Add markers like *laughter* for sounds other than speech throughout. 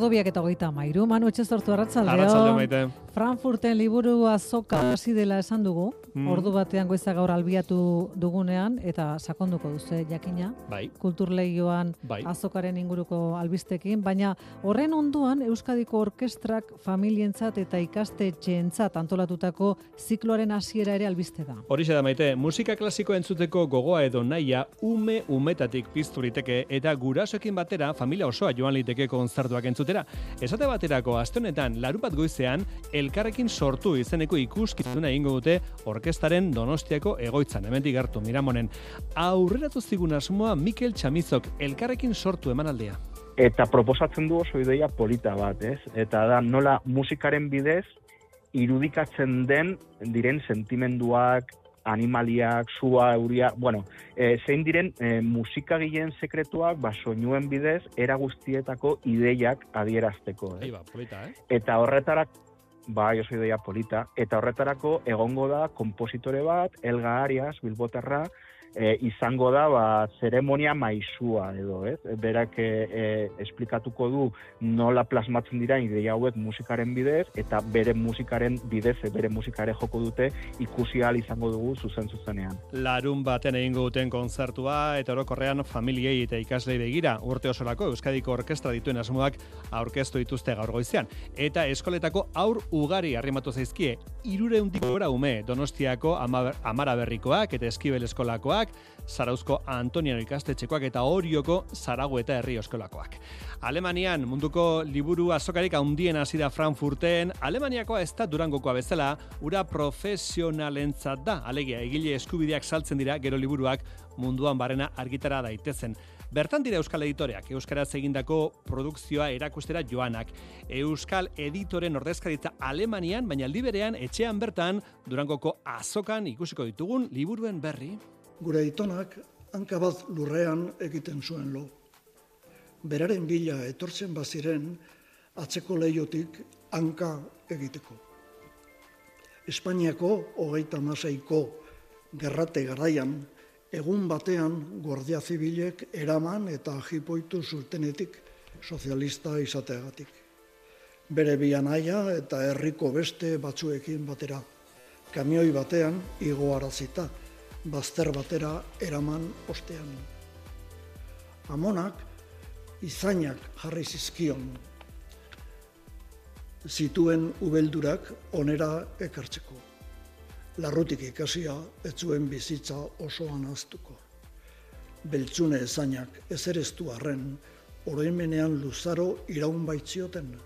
Ordobiak eta goita mairu, Manu Etxezortu arratzaldeo. Arratzaldeo maite. Frankfurten liburu azoka hasi dela esan dugu, Mm. ordu batean goiza gaur albiatu dugunean, eta sakonduko duze jakina, Bai, kulturleioan bai. azokaren inguruko albistekin, baina horren onduan Euskadiko Orkestrak familientzat eta ikastetxeentzat antolatutako zikloaren hasiera ere albiste da. Horixe da maite, musika klasiko entzuteko gogoa edo naia ume umetatik piztu liteke eta gurasoekin batera familia osoa joan liteke kontzertuak entzutera. Esate baterako aste honetan larun bat goizean elkarrekin sortu izeneko ikuskizuna egingo dute orkestaren Donostiako egoitzan hemendik gertu Miramonen. Aurreratu zigun asmoa Mikel Chamizok elkarrekin sortu emanaldia. eta proposatzen du oso ideia polita bat, ez? Eta da nola musikaren bidez irudikatzen den diren sentimenduak, animaliak, sua, euria, bueno, e, zein diren e, musikagileen sekretuak, ba, soinuen bidez, era guztietako ideiak adierazteko, eh? Ei ba, polita, eh? Eta horretarak, bai oso ideia polita, eta horretarako egongo da kompositore bat, Elga Arias, Bilbotarra, e, izango da ba, zeremonia maisua edo, ez? Berak e, e, esplikatuko du nola plasmatzen dira ideia hauek musikaren bidez, eta bere musikaren bidez, e, bere musikare joko dute ikusi ahal izango dugu zuzen zuzenean. Larun baten egingo duten kontzertua eta orokorrean familiei eta ikaslei begira urte osorako Euskadiko Orkestra dituen asmoak aurkeztu dituzte gaur goizean. Eta eskoletako aur ugari arrimatu zaizkie, irureundik gora ume Donostiako ama, Amara Berrikoak eta Eskibel Eskolakoak, Zarauzko Antoniano ikastetxekoak eta Orioko Zarago eta Herri Eskolakoak. Alemanian munduko liburu azokarik handien hasi da Frankfurten, Alemaniakoa ez da Durangokoa bezala, ura profesionalentzat da, alegia egile eskubideak saltzen dira gero liburuak munduan barrena argitara daitezen. Bertan dira Euskal Editoreak, Euskaraz egindako produkzioa erakustera joanak. Euskal Editoren ordezkaritza Alemanian, baina liberean etxean bertan Durangoko azokan ikusiko ditugun liburuen berri. Gure aitonak hanka bat lurrean egiten zuen lo. Beraren bila etortzen baziren atzeko leiotik hanka egiteko. Espainiako hogeita maseiko gerrate garaian, egun batean guardia zibilek eraman eta jipoitu zurtenetik sozialista izateagatik. Bere bianaia eta herriko beste batzuekin batera. Kamioi batean igoarazita, bazter batera eraman ostean. Amonak izainak jarri zizkion zituen ubeldurak onera ekartzeko. Larrutik ikasia ez bizitza osoan aztuko. Beltzune ezainak ezereztu arren, oroimenean luzaro iraun baitzioten,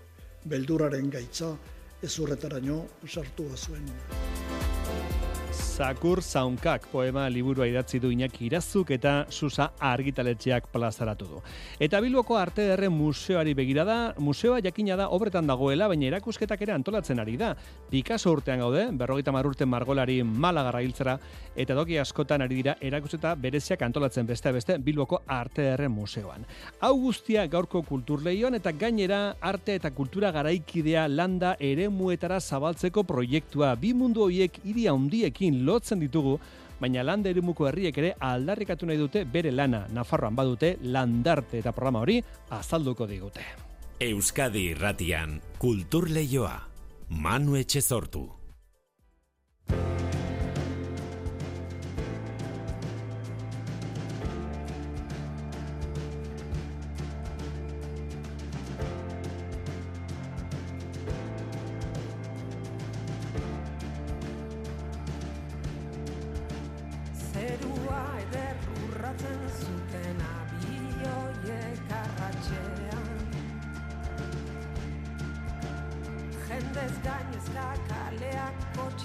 belduraren gaitza ezurretaraino sartu zuen. Zakur Zaunkak poema liburua idatzi du Iñaki Irazuk eta Susa argitaletxeak plazaratu du. Eta Bilboko Arte Ederren Museoari begira da, museoa jakina da obretan dagoela, baina erakusketak ere antolatzen ari da. Picasso urtean gaude, berrogeita urte margolari malagarra hiltzera, eta doki askotan ari dira erakusketa bereziak antolatzen beste beste Bilboko Arte Ederren Museoan. Hau guztia gaurko kulturleioan eta gainera arte eta kultura garaikidea landa eremuetara zabaltzeko proiektua. Bi mundu horiek hiri handiekin lotzen ditugu, baina landa eremuko herriek ere aldarrikatu nahi dute bere lana. Nafarroan badute landarte eta programa hori azalduko digute. Euskadi irratian kultur leioa. Manu Etxezortu.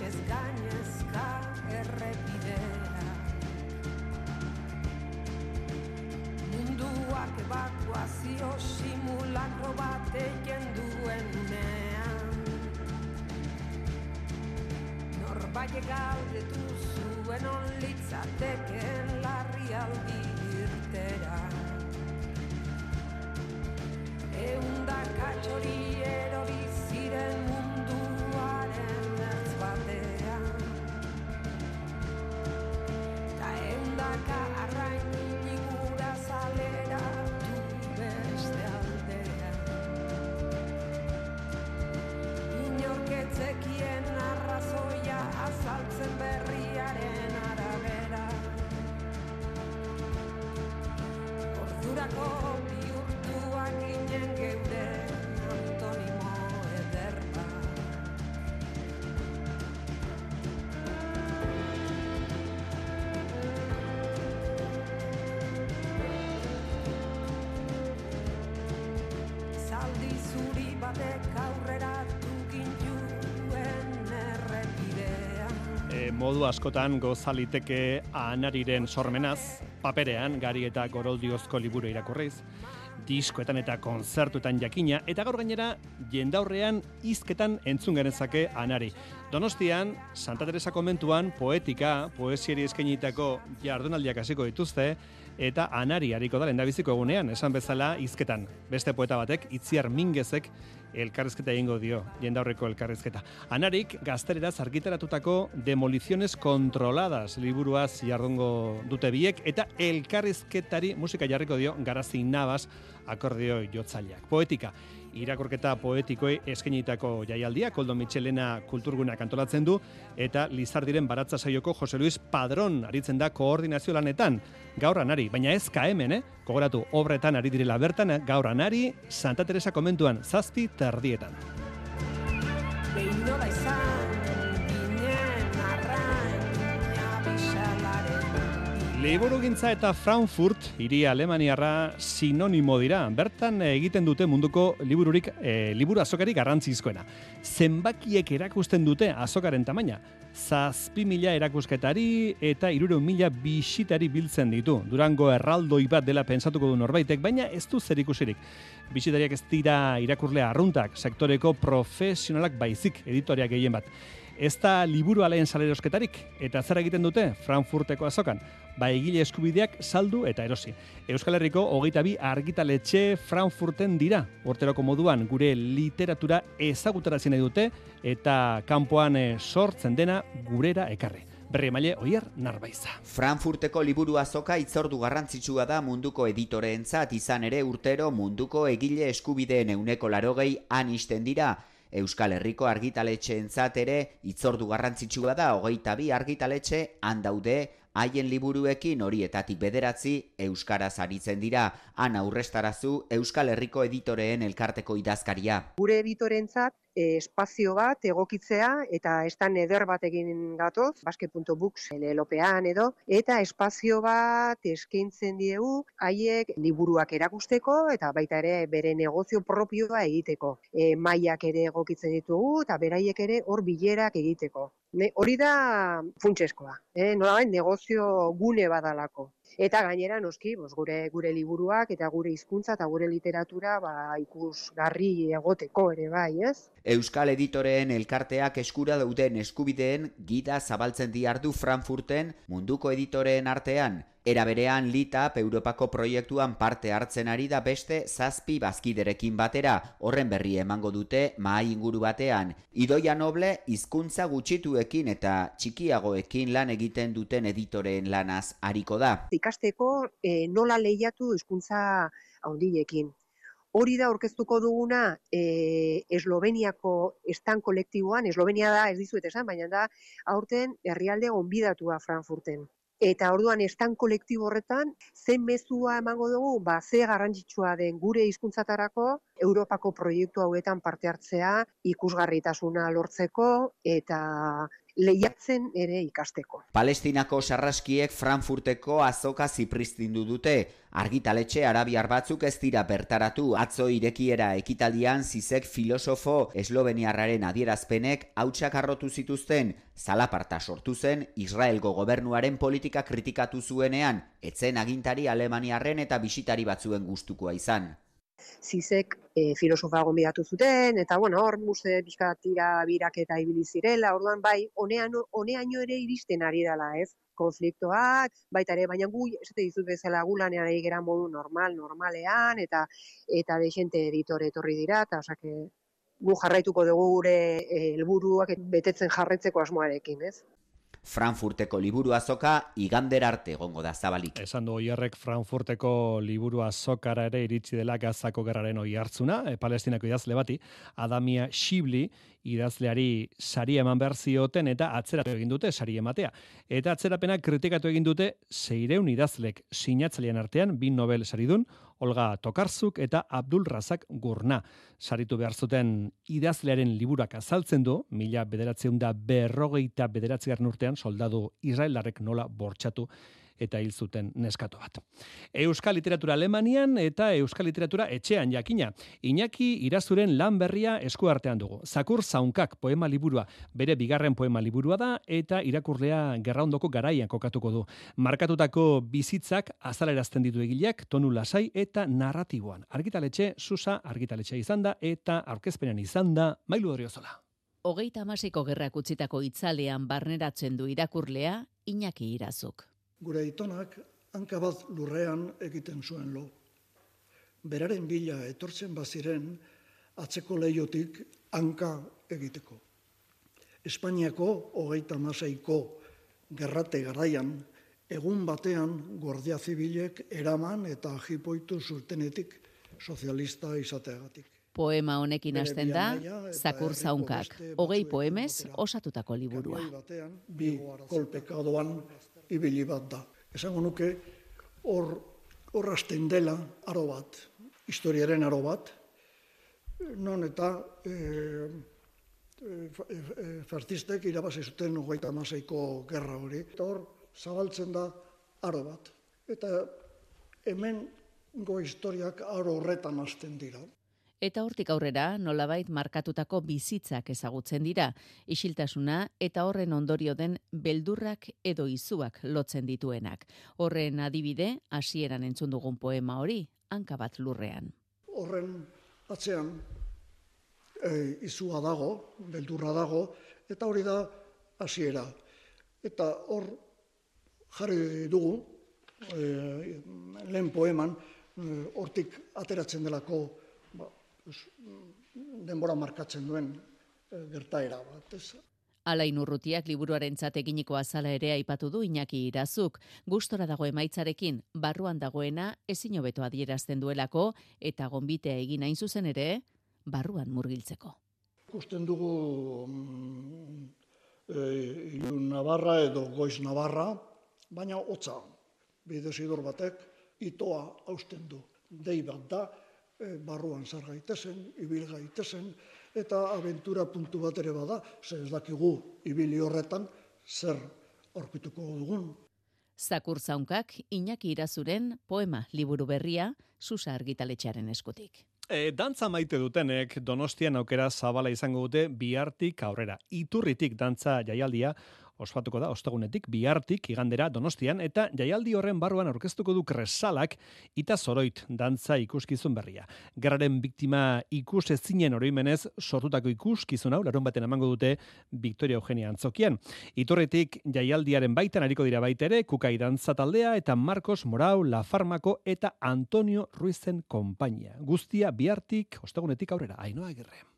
Kotxez gainezka errepidea Munduak evakuazio simulakro bat egin duen unean Norbaiek galdetu modu askotan gozaliteke anariren sormenaz, paperean, gari eta goroldiozko liburu irakurriz, diskoetan eta konzertuetan jakina, eta gaur gainera, jendaurrean izketan entzun genezake anari. Donostian, Santa Teresa komentuan, poetika, poesieri eskainitako jardunaldiak hasiko dituzte, eta anari hariko da lendabiziko egunean, esan bezala izketan. Beste poeta batek, itziar mingezek, elkarrizketa egingo dio, jendaurreko elkarrizketa. Anarik, gaztereraz argitaratutako demoliciones kontroladas liburuaz jardungo dute biek, eta elkarrizketari musika jarriko dio garazi nabaz akordio jotzaileak. Poetika, irakorketa poetikoei eskenitako jaialdia, Koldo Michelena kulturguna kantolatzen du, eta Lizardiren baratza saioko Jose Luis Padron aritzen da koordinazio lanetan, gaur anari, baina ez ka hemen, eh? Kogoratu, obretan ari direla bertan, gaur anari, Santa Teresa komentuan, zazpi terdietan. Behin nola izan, Liburugintza eta Frankfurt, hiri Alemaniarra sinonimo dira. Bertan egiten dute munduko libururik, e, liburu azokari garrantzizkoena. Zenbakiek erakusten dute azokaren tamaina. Zazpi mila erakusketari eta iruro mila bisitari biltzen ditu. Durango erraldoi bat dela pentsatuko du norbaitek, baina ez du zer ikusirik. Bisitariak ez dira irakurlea arruntak, sektoreko profesionalak baizik editoriak gehien bat. Ez da liburu aleen salerosketarik, eta zer egiten dute Frankfurteko azokan? Ba egile eskubideak saldu eta erosi. Euskal Herriko hogeita bi argitaletxe Frankfurten dira. Horteroko moduan gure literatura ezagutarazien nahi dute eta kanpoan eh, sortzen dena gurera ekarri. Berri emaile, oier, narbaiza. Frankfurteko liburu azoka itzordu garrantzitsua da munduko editoreentzat izan ere urtero munduko egile eskubideen euneko larogei han isten dira. Euskal Herriko argitaletxeentzat ere itzordu garrantzitsua da hogeita bi argitaletxe han daude haien liburuekin horietatik bederatzi euskaraz aritzen dira. Han aurrestarazu Euskal Herriko editoreen elkarteko idazkaria. gure editorentzat espazio bat egokitzea eta estan eder bat egin gatoz, basket.books lelopean edo, eta espazio bat eskaintzen diegu haiek liburuak erakusteko eta baita ere bere negozio propioa egiteko. E, mailak ere egokitzen ditugu eta beraiek ere hor bilerak egiteko. Ne, hori da funtseskoa, eh? nolabait negozio gune badalako. Eta gainera noski, bos, gure gure liburuak eta gure hizkuntza eta gure literatura ba ikusgarri egoteko ere bai, ez? Euskal editoreen elkarteak eskura dauden eskubideen gida zabaltzen diardu Frankfurten munduko editoreen artean. Era berean Litap Europako proiektuan parte hartzen ari da beste zazpi bazkiderekin batera, horren berri emango dute mahai inguru batean. Idoia Noble hizkuntza gutxituekin eta txikiagoekin lan egiten duten editoreen lanaz ariko da. Ikasteko eh, nola lehiatu hizkuntza handilekin. Hori da aurkeztuko duguna e, Esloveniako estan kolektiboan, Eslovenia da ez dizuet esan, baina da aurten herrialde onbidatua Frankfurten. Eta orduan estan kolektibo horretan, zen mezua emango dugu, ba, ze garrantzitsua den gure hizkuntzatarako Europako proiektu hauetan parte hartzea, ikusgarritasuna lortzeko eta lehiatzen ere ikasteko. Palestinako sarraskiek Frankfurteko azoka zipristindu dute. Argitaletxe arabiar batzuk ez dira bertaratu atzo irekiera ekitaldian zizek filosofo esloveniarraren adierazpenek hautsak arrotu zituzten, zalaparta sortu zen Israelgo gobernuaren politika kritikatu zuenean, etzen agintari alemaniarren eta bisitari batzuen gustukoa izan. Zizek e, filosofa gonbidatu zuten, eta bueno, hor pixka tira birak eta ibili zirela, orduan bai, honean, honeaino ere iristen ari dela, ez? konfliktoak, baita ere, baina gu, esate dizut bezala, gu lanean ari gera modu normal, normalean, eta eta desente editore etorri dira, eta osake, gu jarraituko dugu gure eh, helburuak betetzen jarretzeko asmoarekin, ez? Frankfurteko liburu azoka igander arte egongo da zabalik. Esan du oierrek Frankfurteko liburu azokara ere iritsi dela gazako gerraren oi hartzuna, e, palestinako idazle bati, Adamia Shibli, idazleari sari eman behar zioten eta atzeratu egin dute sari ematea. Eta atzerapena kritikatu egin dute zeireun idazlek sinatzailean artean, bin Nobel saridun, Olga Tokarzuk eta Abdul Razak Gurna. Saritu behar zuten idazlearen liburak azaltzen du, mila bederatzeun da berrogeita bederatzearen urtean soldadu Israelarrek nola bortxatu eta hil zuten neskato bat. Euskal literatura Alemanian eta Euskal literatura etxean jakina. Iñaki irazuren lan berria eskuartean dugu. Zakur zaunkak poema liburua, bere bigarren poema liburua da eta irakurlea gerraundoko garaian kokatuko du. Markatutako bizitzak azalerazten ditu egileak tonu lasai eta narratiboan. Argitaletxe, susa argitaletxe izan da eta aurkezpenean izan da mailu oriozola. Hogeita amasiko gerrak utzitako itzalean barneratzen du irakurlea Iñaki irazuk. Gure itonak hanka bat lurrean egiten zuen lo. Beraren bila etortzen baziren atzeko leiotik hanka egiteko. Espainiako hogeita maseiko gerrate garaian, egun batean guardia zibilek eraman eta jipoitu zurtenetik sozialista izateagatik. Poema honekin hasten da, Zakur zaunkak, hogei poemez osatutako liburua. Batean, bi kolpekadoan ibili bat da. Esango nuke, hor, hor hasten dela aro bat, historiaren aro bat, non eta e, e, fa- e, e, fascistek irabazi zuten hogeita hamaseiko gerra hori. Eta hor, zabaltzen da aro bat. Eta hemen go historiak aro horretan hasten dira. Eta hortik aurrera, nolabait markatutako bizitzak ezagutzen dira, isiltasuna eta horren ondorio den beldurrak edo izuak lotzen dituenak. Horren adibide, hasieran entzun dugun poema hori, hanka bat lurrean. horren atzean e, izua dago, beldurra dago, eta hori da hasiera. Eta hor jarri dugu, e, lehen poeman, e, hortik ateratzen delako denbora markatzen duen e, gertaera bat. Ez? Alain urrutiak liburuaren eginiko azala ere aipatu du Iñaki Irazuk, gustora dago emaitzarekin, barruan dagoena ezin hobeto adierazten duelako eta gonbitea egin hain zuzen ere, barruan murgiltzeko. Ikusten dugu mm, e, Ilun Navarra edo Goiz Navarra, baina hotza, bidesidor batek itoa hausten du. Dei bat da, barruan zar gaitezen, ibil gaitezen, eta abentura puntu bat ere bada, ze ez dakigu ibili horretan zer aurkituko dugun. Zakur zaunkak Iñaki Irazuren poema liburu berria Susa argitaletxearen eskutik. E, dantza maite dutenek Donostian aukera zabala izango dute bihartik aurrera. Iturritik dantza jaialdia ospatuko da ostegunetik bihartik igandera Donostian eta jaialdi horren barruan aurkeztuko du kresalak ita zoroit dantza ikuskizun berria. Gerraren biktima ikus ezinen oroimenez sortutako ikuskizun hau larun baten emango dute Victoria Eugenia Antzokian. Iturritik jaialdiaren baitan ariko dira baita ere Kukai dantza taldea eta Marcos Morau, La Farmako eta Antonio Ruizen konpainia. Guztia bihartik ostegunetik aurrera. Ainoa Agirre.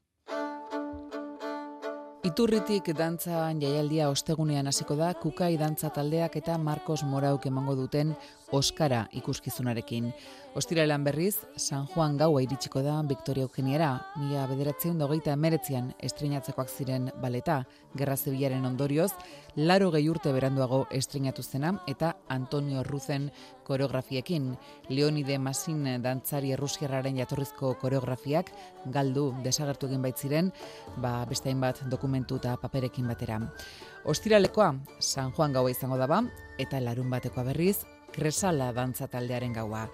Iturritik dantza jaialdia ostegunean hasiko da Kukai dantza taldeak eta Marcos Morauk emango duten Oskara ikuskizunarekin. Ostiralean berriz, San Juan gaua iritsiko da Victoria Eugeniara, mila bederatzen dogeita emeretzean estrenatzekoak ziren baleta, gerra zibilaren ondorioz, laro gehi urte beranduago estrenatu zena eta Antonio Ruzen koreografiekin. Leonide Masin dantzari errusiarraren jatorrizko koreografiak galdu desagertu egin baitziren, ba, beste hainbat dokumentu eta paperekin batera. Ostiralekoa San Juan gaua izango daba eta larun batekoa berriz Kresala dantza taldearen gaua.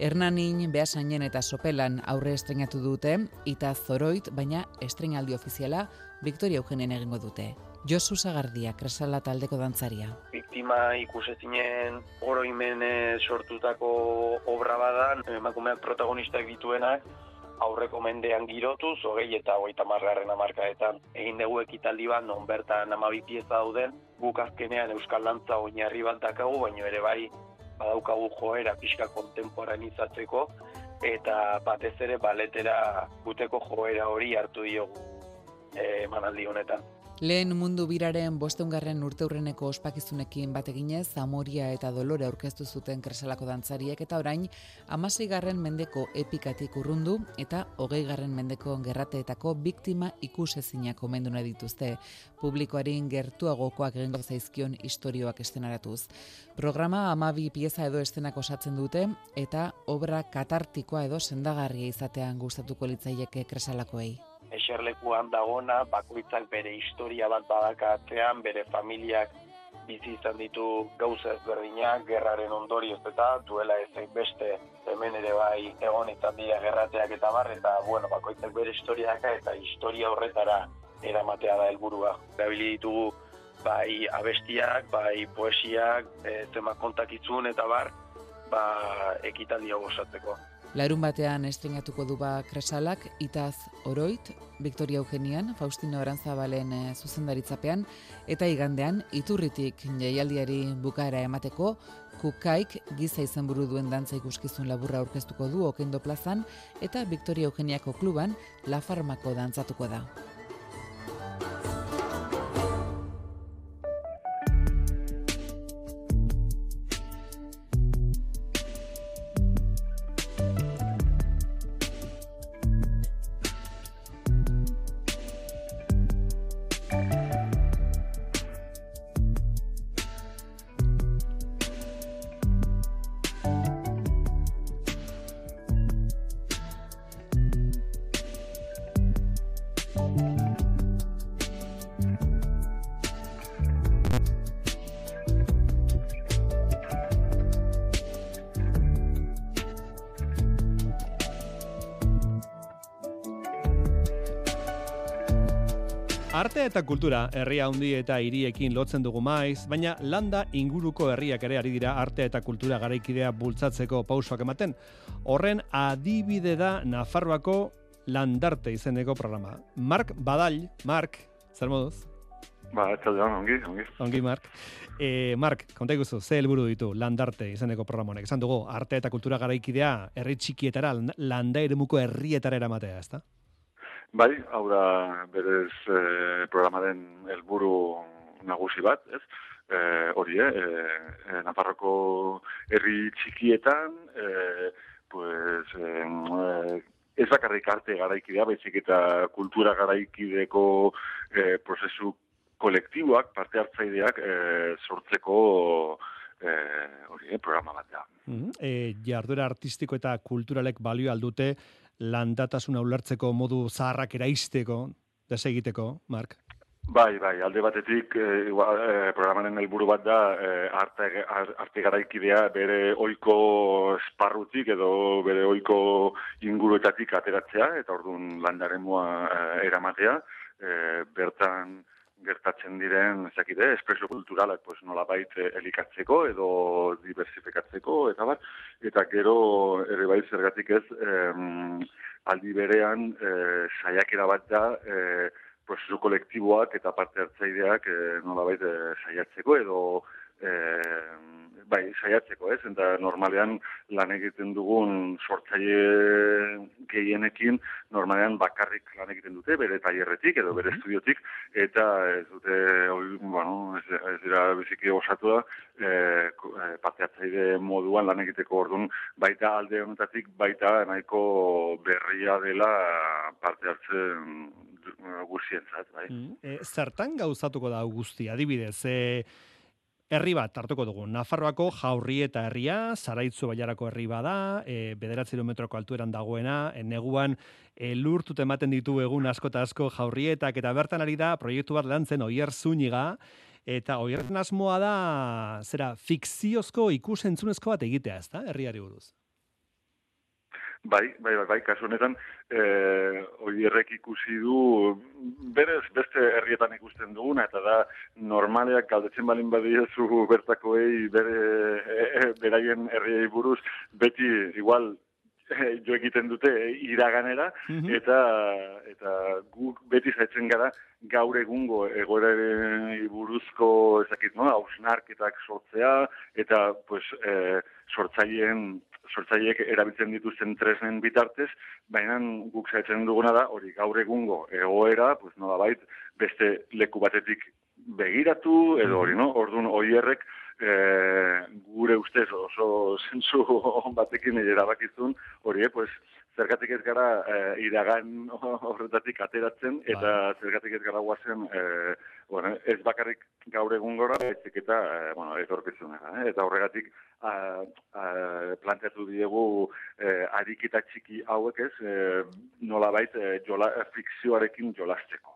Hernanin, Beasainen eta Sopelan aurre estrenatu dute, eta Zoroit, baina estrenaldi ofiziala Victoria Eugenien egingo dute. Josu Sagardia, Kresala taldeko dantzaria. biktima ikusezinen oroimen eh, sortutako obra badan, emakumeak protagonistak dituenak, aurreko mendean girotuz, hogei eta hogeita margarren amarkaetan. Egin dugu ekitaldi bat, non bertan amabi pieza dauden, guk azkenean Euskal Dantza oinarri bat dakagu, baino ere bai badaukagu joera pixka kontemporanizatzeko, eta batez ere baletera guteko joera hori hartu diogu eh, emanaldi honetan. Lehen mundu biraren bosteungarren urteurreneko ospakizunekin bat eginez, Amoria eta Dolore aurkeztu zuten kresalako dantzariek eta orain, amasei garren mendeko epikatik urrundu eta hogei garren mendeko gerrateetako biktima ikusezinak omendu nahi dituzte, publikoarin gertuagokoak egingo zaizkion istorioak estenaratuz. Programa amabi pieza edo estenak osatzen dute eta obra katartikoa edo sendagarria izatean gustatuko litzaieke kresalakoei. Eserlekuan dagona, bakoitzak bere historia bat badakatzean, bere familiak bizi izan ditu gauza ezberdinak, gerraren ondorioz eta duela ez beste hemen ere bai egon izan dira gerrateak eta bar, eta bueno, bakoitzak bere historiaka eta historia horretara eramatea da helburua. Erabili ditugu bai abestiak, bai poesiak, e, tema kontakitzun eta bar, ba, ekitaldia gozatzeko. Larun batean estrenatuko du ba kresalak, itaz oroit, Victoria Eugenian, Faustino Arantzabalen e, zuzendaritzapean, eta igandean, iturritik jaialdiari bukaera emateko, kukaik giza izenburu duen dantza ikuskizun laburra aurkeztuko du okendo plazan, eta Victoria Eugeniako kluban, La Farmako dantzatuko da. Arte eta kultura herria handi eta hiriekin lotzen dugu maiz, baina landa inguruko herriak ere ari dira arte eta kultura garaikidea bultzatzeko pausoak ematen. Horren adibide da Nafarroako landarte izeneko programa. Mark Badall, Mark, zer moduz? Ba, etxaldean, ongi, ongi. Ongi, Mark. E, Mark, konta iguzu, ze helburu ditu landarte izeneko programa honek. Esan dugu, arte eta kultura garaikidea herri txikietara, landa eremuko herrietara eramatea, ezta? Bai, hau da berez e, programaren helburu nagusi bat, ez? E, hori, eh, e, Nafarroko herri txikietan, e, pues, e, ez bakarrik arte garaikidea, baizik eta kultura garaikideko e, prozesu kolektiboak, parte hartzaideak e, sortzeko e, hori, programa bat da. Mm -hmm. e, jardura artistiko eta kulturalek balio aldute landatasuna ulertzeko modu zaharrak eraisteko, desegiteko, Mark? Bai, bai, alde batetik e, programaren helburu bat da e, arte, arte garaikidea bere oiko esparrutik edo bere oiko inguruetatik ateratzea eta orduan landaren mua eramatea. bertan gertatzen diren, ezakide, espreso kulturalak, pues, nola baita elikatzeko edo diversifikatzeko, eta bat, eta gero ere bai zergatik ez, em, aldi berean, e, saiakera bat da, e, prozesu kolektiboak eta parte hartzaideak e, nola baita saiatzeko edo e, bai, saiatzeko, ez? Eta normalean lan egiten dugun sortzaile gehienekin normalean bakarrik lan egiten dute, bere tailerretik edo bere estudiotik, eta ez dute, bueno, ez, ez dira biziki osatu da, e, parte hartzaile moduan lan egiteko orduan, baita alde honetatik, baita nahiko berria dela parte hartzen guztientzat, bai. Mm, e, zertan gauzatuko da guzti, adibidez, e, Herri bat hartuko dugu. Nafarroako jaurrieta herria, Zaraitzu baiarako herri bada, e, bederatzi kilometroko altueran dagoena, e, neguan e, lurtut ematen ditu egun asko eta asko jaurrietak, eta bertan ari da proiektu bat lantzen oier zuniga, eta oier asmoa da, zera, fikziozko ikusentzunezko bat egitea, ez da, herriari buruz? Bai, bai, bai, bai, kasu honetan, eh, oierrek ikusi du, berez, beste herrietan ikusten duguna, eta da, normaleak galdetzen balin badiezu bertakoei, bere, e, e, beraien herriei buruz, beti, igual, e, jo egiten dute iraganera, mhm. eta, eta guk beti zaitzen gara, gaur egungo egoeraren buruzko, ezakit, no, hausnarketak sortzea, eta, pues, eh, sortzaileen sortzaileek erabiltzen dituzten tresnen bitartez, baina guk zaitzen duguna da, hori gaur egungo egoera, pues nola bait, beste leku batetik begiratu, edo hori, no? Orduan, oierrek, e, gure ustez oso *laughs* zentzu batekin erabakizun, hori, eh, pues, zergatik ez gara e, iragan *laughs* horretatik ateratzen, eta ba. zergatik ez gara guazen, e, bueno, ez bakarrik gaur egun gora, etzik eta, e, bueno, eh? eta horregatik a, a, planteatu diegu e, arikita txiki hauek ez, e, nolabait e, jola, fikzioarekin jolasteko.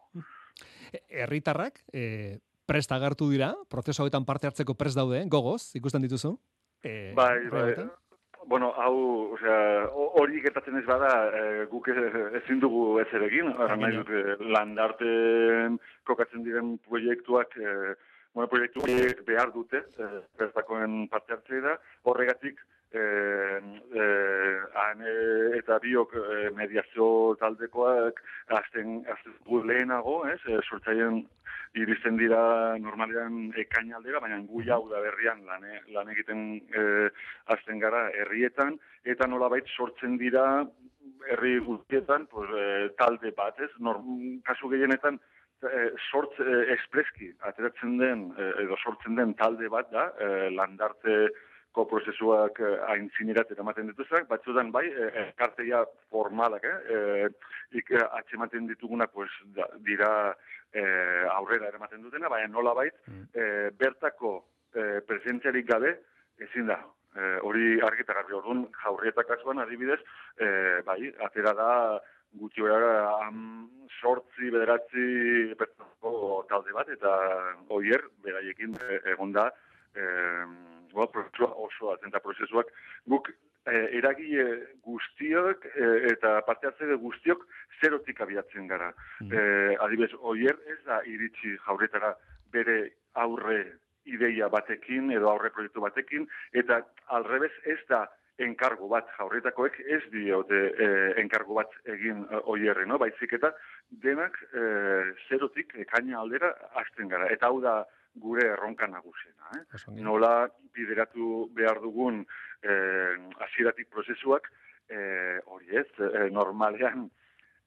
Herritarrak, e, prest agertu dira, prozesu hauetan parte hartzeko prest daude, gogoz, ikusten dituzu? E, bai, bai. Bueno, hau, osea, hori gertatzen ez bada, e, guk ezin dugu ez ere egin, nahi dut, landarten kokatzen diren proiektuak, e, bueno, proiektu behar dute, e, bertakoen parte hartzea da, horregatik, e, e, ane eta biok e, mediazio taldekoak azten, azten lehenago, ez, e, sortzaien iristen dira normalean ekain aldera, baina gu jau da berrian lan, lan egiten e, azten gara herrietan, eta nolabait sortzen dira herri guztietan pues, e, talde bat, ez? Norm, kasu gehienetan, e, sortz e, espreski ateratzen den, edo sortzen den talde bat da, e, landarte ko prozesuak eh, aintzinerat eramaten dituzak, batzudan bai, eh, elkarteia formalak, eh, eh, ik, atxematen dituguna, pues, da, dira eh, aurrera eramaten dutena, baina nola bait, mm. eh, bertako eh, presentziarik gabe, ezin da, eh, hori argita garbi orduan, jaurrietak kasuan, adibidez, eh, bai, atera da, gutxi bera, am, sortzi, bederatzi, bertako talde bat, eta oier, beraiekin, eh, egon da, eh, ba, prozesua oso atenta prozesuak, guk e, eragile guztiok e, eta parte hartze guztiok zerotik abiatzen gara. Mm. E, adibes, oier ez da iritsi jauretara bere aurre ideia batekin edo aurre proiektu batekin, eta alrebez ez da enkargo bat jaurretakoek ez diote e, enkargo bat egin e, oierre, no? Baizik eta denak e, zerotik ekaina aldera hasten gara. Eta hau da gure erronka nagusena. Eh? Nola bideratu behar dugun eh, asiratik prozesuak, eh, hori ez, eh, normalean,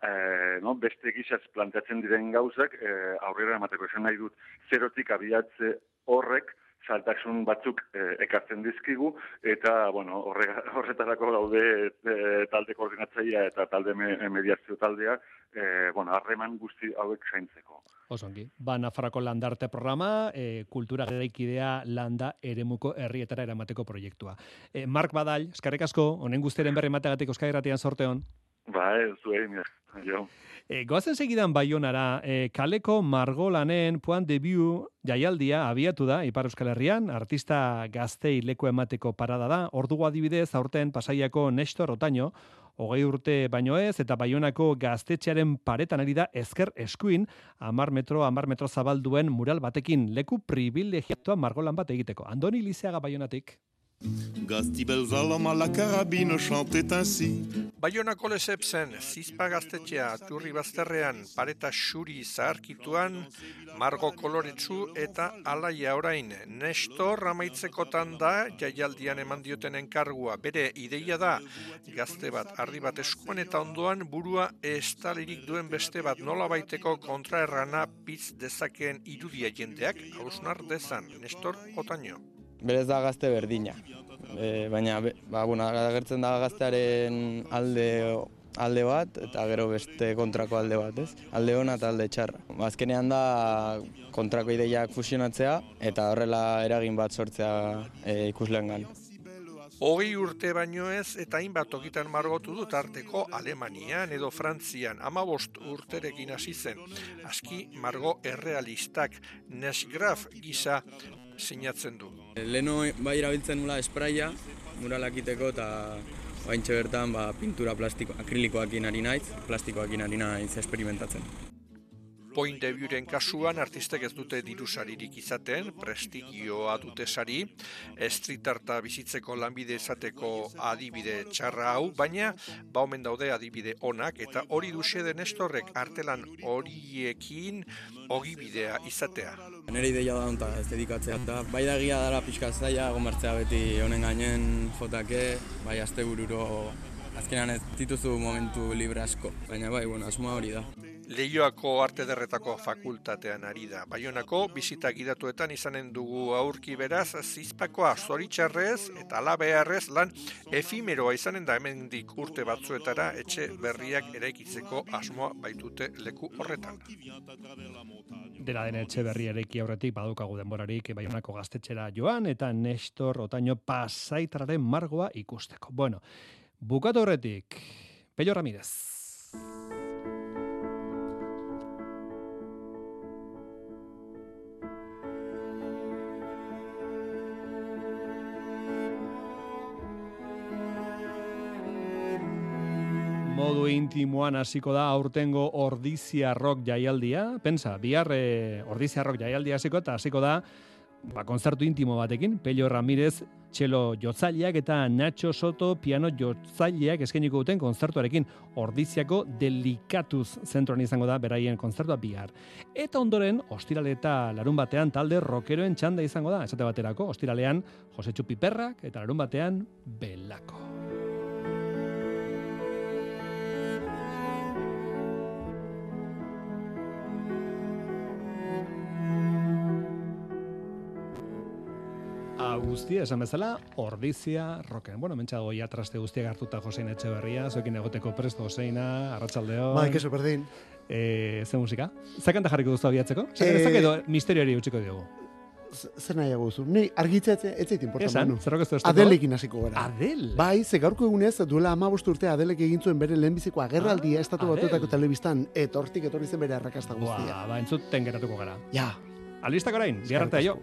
eh, no, beste gizaz planteatzen diren gauzak, eh, aurrera emateko esan nahi dut, zerotik abiatze horrek, saltasun batzuk e, ekartzen dizkigu, eta, bueno, *laughs* horretarako daude e, talde koordinatzaia eta talde mediazio taldea, e, bueno, harreman guzti hauek zaintzeko. Osongi. Ba, Nafarroko landarte programa, e, kultura geraikidea landa eremuko herrietara eramateko proiektua. E, Mark Badal, eskarrik asko, honen guztiaren berri mategatik euskagiratian sorteon. Ba, ez zuen, jo. E, goazen segidan baionara, e, kaleko margolanen puan debiu jaialdia abiatu da Ipar Euskal Herrian, artista gaztei leku emateko parada da, ordugu adibidez aurten pasaiako Nestor Otaino, hogei urte baino ez, eta baionako gaztetxearen paretan ari da ezker eskuin, amar metro, amar metro zabalduen mural batekin, leku privilegiatua margolan bat egiteko. Andoni Lizeaga baionatik. Gaztibel zalama la carabine chantait ainsi. Baionako lezepzen, zizpa gaztetxea, turri bazterrean, pareta xuri zaharkituan, margo koloretsu eta alaia orain. Nestor amaitzekotan da, jaialdian eman dioten enkargua. Bere ideia da, gazte bat, ardi bat eskuan eta ondoan burua estalirik duen beste bat nola baiteko kontraerrana pizz dezakeen irudia jendeak, hausnar dezan, Nestor Otaño berez da gazte berdina. E, baina, ba, bueno, agertzen da gaztearen alde alde bat eta gero beste kontrako alde bat, ez? Alde hona eta alde txarra. Azkenean da kontrako ideiak fusionatzea eta horrela eragin bat sortzea e, ikusleen gan. Hogei urte baino ez eta hainbat ogitan margotu dut arteko Alemanian edo Frantzian amabost urterekin hasi zen. Aski margo errealistak Nesgraf gisa sinatzen du. Leno bai erabiltzen nula espraia, muralakiteko eta baintxe bertan ba, pintura plastiko, akrilikoakin ari naiz, plastikoakin ari naiz esperimentatzen. Point Deburen kasuan artistek ez dute dirusaririk izaten, prestigioa dute sari, estritarta bizitzeko lanbide izateko adibide txarra hau, baina ba omen daude adibide onak eta hori duxe den estorrek artelan horiekin ogibidea izatea. Nere ideia da onta ez dedikatzea eta bai da gia dara pixka zaila gomertzea beti honen gainen jotake, bai azte bururo azkenan ez dituzu momentu libre asko, baina bai, bueno, asmoa hori da. Leioako arte derretako fakultatean ari da. Baionako, bizita gidatuetan izanen dugu aurki beraz, zizpakoa zoritxarrez eta alabearrez lan efimeroa izanen da hemendik urte batzuetara etxe berriak eraikitzeko asmoa baitute leku horretan. Dela den etxe berri eraiki aurretik badukagu denborarik baionako gaztetxera joan eta Nestor Otaino pasaitararen margoa ikusteko. Bueno, bukatu horretik, Pello Ramirez. Intimoan hasiko da aurtengo ordizia rock jaialdia. Pensa, bihar e, ordizia rock jaialdia hasiko eta hasiko da ba, konzertu intimo batekin, Pello Ramirez txelo jotzaileak eta Nacho Soto piano jotzaileak eskainiko duten konzertuarekin ordiziako delikatuz zentroan izango da beraien konzertua bihar. Eta ondoren, ostirale eta larun batean talde rockeroen txanda izango da, esate baterako, ostiralean Jose Piperrak eta larun batean Belako. Guztia, esan bezala, ordizia roken. Bueno, mentxa dago ja traste guztia hartuta Josein Etxeberria, zoekin egoteko presto Joseina, arratsaldeo. Bai, keso berdin. Eh, ze musika? Zakanta jarriko duzu abiatzeko? Zakan, eh, edo misteriori utziko diogu? Zer nahi aguzu? Nei, argitzea ez zait importan. Esan, zerrok ez Adelekin hasiko gara. Adel? Bai, ze gaurko egunez, duela ama urte Adelek egin zuen bere lehenbiziko agerraldia ah, estatu batuetako telebistan, etortik etorri zen bere arrakasta guztia. Ba, ba, entzuten geratuko gara. Ja. Alistak orain, biarrata jo.